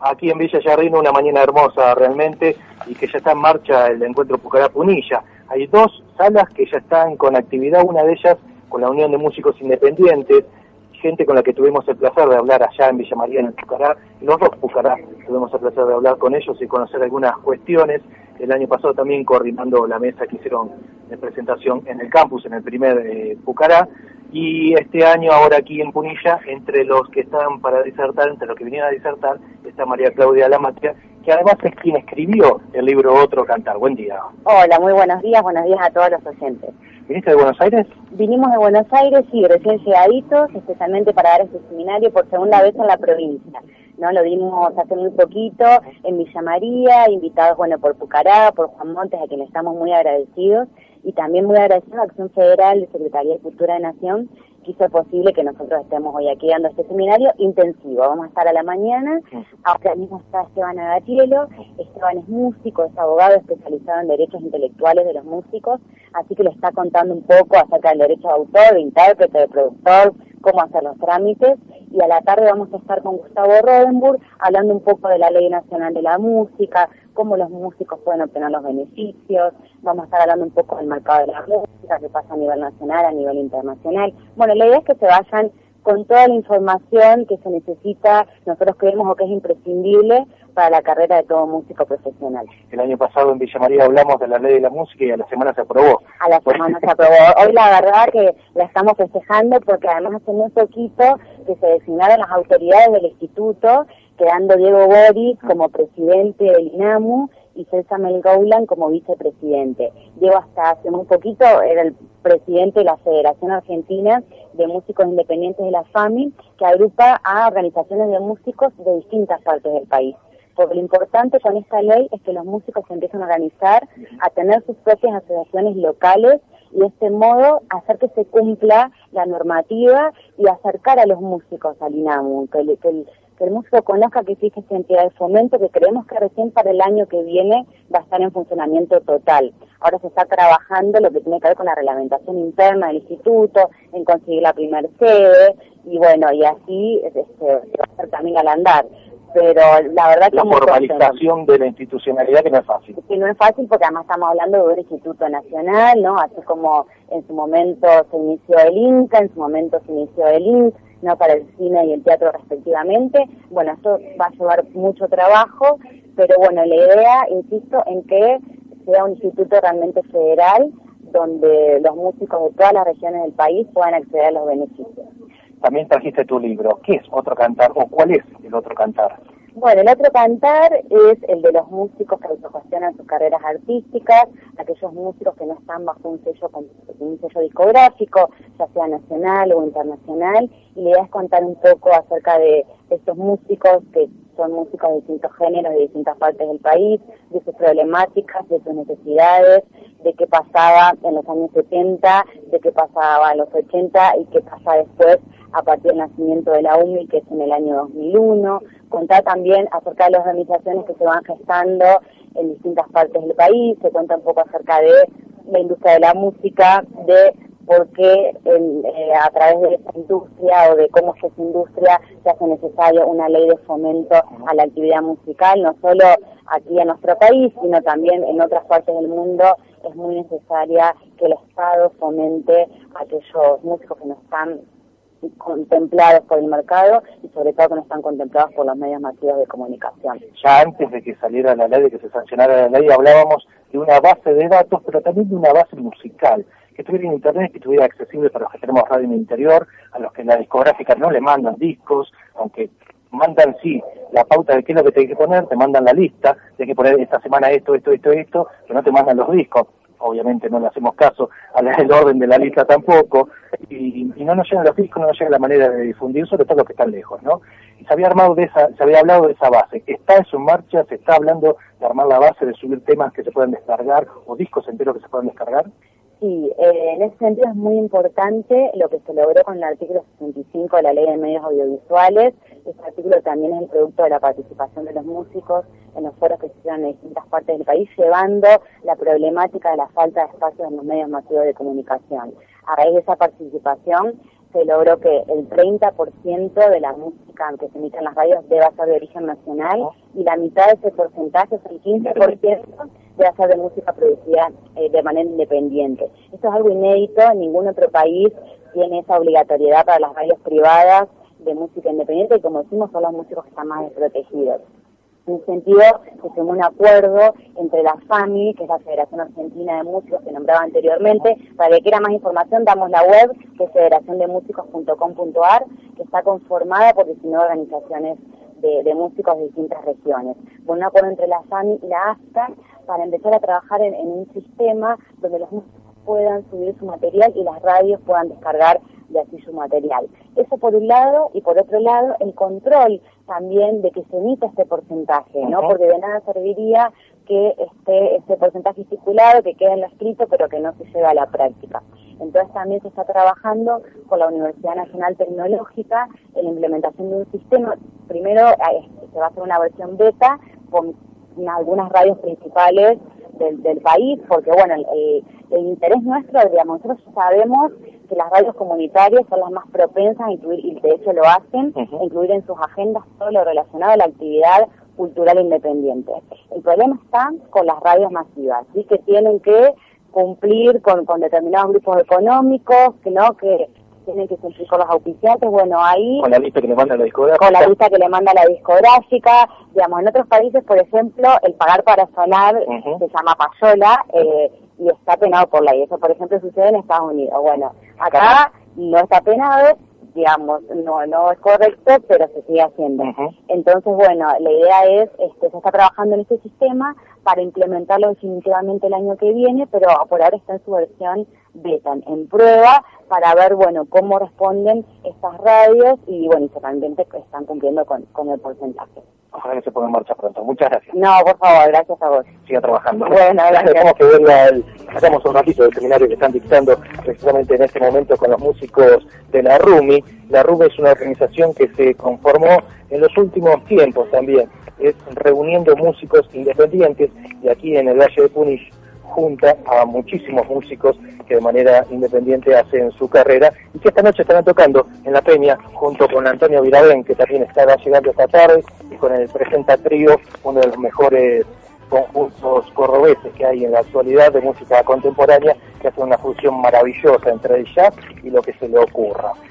aquí en Villa Jardín una mañana hermosa realmente y que ya está en marcha el encuentro Pucará Punilla. Hay dos salas que ya están con actividad, una de ellas con la Unión de Músicos Independientes, gente con la que tuvimos el placer de hablar allá en Villa María, en el Pucará, los dos Pucará, tuvimos el placer de hablar con ellos y conocer algunas cuestiones. El año pasado también coordinando la mesa que hicieron de presentación en el campus, en el primer eh, Pucará, y este año ahora aquí en Punilla, entre los que están para disertar, entre los que vinieron a disertar, está María Claudia Lamatia, que además es quien escribió el libro Otro Cantar. Buen día. Hola, muy buenos días, buenos días a todos los oyentes. ¿Viniste de Buenos Aires? Vinimos de Buenos Aires, sí, recién llegaditos, especialmente para dar este seminario por segunda vez en la provincia. ¿No? Lo dimos hace muy poquito en Villa María, invitados, bueno, por Pucará, por Juan Montes, a quien estamos muy agradecidos, y también muy agradecidos a Acción Federal de Secretaría de Cultura de Nación, que hizo posible que nosotros estemos hoy aquí dando este seminario intensivo. Vamos a estar a la mañana, ahora mismo está Esteban Agatielo, Esteban es músico, es abogado especializado en derechos intelectuales de los músicos, así que le está contando un poco acerca del derecho de autor, de intérprete, de productor, cómo hacer los trámites, y a la tarde vamos a estar con Gustavo Rodenburg hablando un poco de la Ley Nacional de la Música, cómo los músicos pueden obtener los beneficios, vamos a estar hablando un poco del mercado de la música, qué pasa a nivel nacional, a nivel internacional. Bueno, la idea es que se vayan con toda la información que se necesita, nosotros creemos o que es imprescindible para la carrera de todo músico profesional. El año pasado en Villa María hablamos de la ley de la música y a la semana se aprobó. A la semana se aprobó. Hoy la verdad que la estamos festejando porque además hace muy poquito que se designaron las autoridades del instituto, quedando Diego Boris como presidente del INAMU y César Melgoulan como vicepresidente. Diego hasta hace muy poquito era el presidente de la Federación Argentina de Músicos Independientes de la FAMI, que agrupa a organizaciones de músicos de distintas partes del país. Porque lo importante con esta ley es que los músicos se empiezan a organizar, a tener sus propias asociaciones locales y de este modo hacer que se cumpla la normativa y acercar a los músicos al INAMU, que, que, que el músico conozca que existe esta entidad de fomento que creemos que recién para el año que viene va a estar en funcionamiento total. Ahora se está trabajando lo que tiene que ver con la reglamentación interna del instituto, en conseguir la primera sede, y bueno, y así este, se va a hacer también al andar. Pero la verdad que la formalización de la institucionalidad que no es fácil. Que no es fácil porque además estamos hablando de un instituto nacional no así como en su momento se inició el INCA en su momento se inició el INC no para el cine y el teatro respectivamente. Bueno, esto va a llevar mucho trabajo, pero bueno, la idea, insisto, en que sea un instituto realmente federal donde los músicos de todas las regiones del país puedan acceder a los beneficios. También trajiste tu libro. ¿Qué es Otro Cantar o cuál es el Otro Cantar? Bueno, el otro cantar es el de los músicos que autogestionan sus carreras artísticas, aquellos músicos que no están bajo un sello, un sello discográfico, ya sea nacional o internacional, y la idea es contar un poco acerca de estos músicos que son músicos de distintos géneros, de distintas partes del país, de sus problemáticas, de sus necesidades, de qué pasaba en los años 70, de qué pasaba en los 80 y qué pasa después a partir del nacimiento de la UMI, que es en el año 2001, contar también acerca de las organizaciones que se van gestando en distintas partes del país, se cuenta un poco acerca de la industria de la música, de por qué eh, a través de esta industria o de cómo es esa industria se hace necesario una ley de fomento a la actividad musical, no solo aquí en nuestro país, sino también en otras partes del mundo. Es muy necesaria que el Estado fomente a aquellos músicos que no están contemplados por el mercado y sobre todo que no están contemplados por los medios masivos de comunicación. Ya antes de que saliera la ley, de que se sancionara la ley, hablábamos de una base de datos, pero también de una base musical, que estuviera en Internet, que estuviera accesible para los que tenemos radio en el interior, a los que la discográfica no le mandan discos, aunque mandan sí la pauta de qué es lo que te hay que poner, te mandan la lista, de que poner esta semana esto, esto, esto, esto, pero no te mandan los discos obviamente no le hacemos caso al orden de la lista tampoco, y, no nos llegan los discos, no nos llega la manera de difundir, sobre todo los que están lejos, ¿no? Y se había armado de esa, se había hablado de esa base, está en su marcha, se está hablando de armar la base, de subir temas que se puedan descargar, o discos enteros que se puedan descargar. Sí, eh, en ese sentido es muy importante lo que se logró con el artículo 65 de la Ley de Medios Audiovisuales. Este artículo también es el producto de la participación de los músicos en los foros que se hicieron en distintas partes del país, llevando la problemática de la falta de espacios en los medios masivos de comunicación. A raíz de esa participación, se logró que el 30% de la música que se emite en las radios deba ser de origen nacional y la mitad de ese porcentaje, es el 15%, debe ser de música producida eh, de manera independiente. Esto es algo inédito, en ningún otro país tiene esa obligatoriedad para las radios privadas de música independiente y como decimos son los músicos que están más desprotegidos. En ese sentido, se firmó un acuerdo entre la FAMI, que es la Federación Argentina de Músicos que nombraba anteriormente. Para que quiera más información, damos la web, que es federaciondemusicos.com.ar, que está conformada por 19 organizaciones de, músicos de distintas regiones. un acuerdo entre la FAMI y la ASCA para empezar a trabajar en un sistema donde los músicos puedan subir su material y las radios puedan descargar de así su material. Eso por un lado, y por otro lado, el control también de que se emita este porcentaje, ¿no? Porque de nada serviría que esté ese porcentaje estipulado, que quede en lo escrito, pero que no se lleve a la práctica. Entonces también se está trabajando con la Universidad Nacional Tecnológica en la implementación de un sistema. Primero se va a hacer una versión beta con algunas radios principales del, país, porque bueno, el, interés nuestro, digamos, nosotros sabemos que las radios comunitarias son las más propensas a incluir, y de hecho lo hacen, incluir en sus agendas todo lo relacionado a la actividad cultural independiente. El problema está con las radios masivas, ¿sí? que tienen que cumplir con, con determinados grupos económicos, que no que tienen que cumplir con los auspiciantes, bueno, ahí... Con la lista que le manda la discográfica. Con la lista que le manda la discográfica, digamos, en otros países, por ejemplo, el pagar para sonar se llama payola eh, y está penado por ley. Eso, por ejemplo, sucede en Estados Unidos. Bueno, acá no está penado, digamos, no no es correcto, pero se sigue haciendo. Entonces, bueno, la idea es, este, se está trabajando en este sistema para implementarlo definitivamente el año que viene, pero por ahora está en su versión beta, en prueba, para ver, bueno, cómo responden estas radios y, bueno, y se realmente están cumpliendo con, con el porcentaje. Ojalá que se ponga en marcha pronto. Muchas gracias. No, por favor, gracias a vos. Siga trabajando. Bueno, gracias. Tenemos que verla, el, hacemos un ratito del seminario que están dictando precisamente en este momento con los músicos de la RUMI. La RUMI es una organización que se conformó en los últimos tiempos también, es reuniendo músicos independientes y aquí en el Valle de Punich junta a muchísimos músicos que de manera independiente hacen su carrera y que esta noche estarán tocando en la Peña junto con Antonio Virabén, que también estará llegando esta tarde, y con el Presenta Trío, uno de los mejores conjuntos corrobeses que hay en la actualidad de música contemporánea, que hace una fusión maravillosa entre el jazz y lo que se le ocurra.